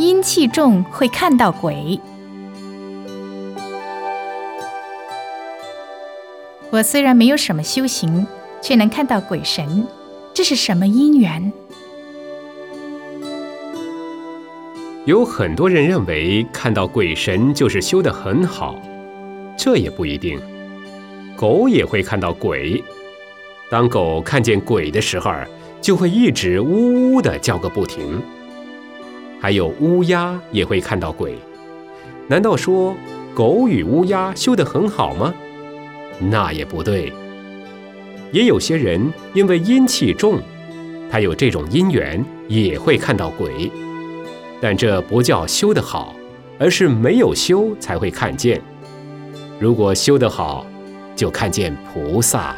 阴气重会看到鬼。我虽然没有什么修行，却能看到鬼神，这是什么因缘？有很多人认为看到鬼神就是修得很好，这也不一定。狗也会看到鬼，当狗看见鬼的时候，就会一直呜呜的叫个不停。还有乌鸦也会看到鬼，难道说狗与乌鸦修得很好吗？那也不对。也有些人因为阴气重，他有这种因缘，也会看到鬼。但这不叫修得好，而是没有修才会看见。如果修得好，就看见菩萨。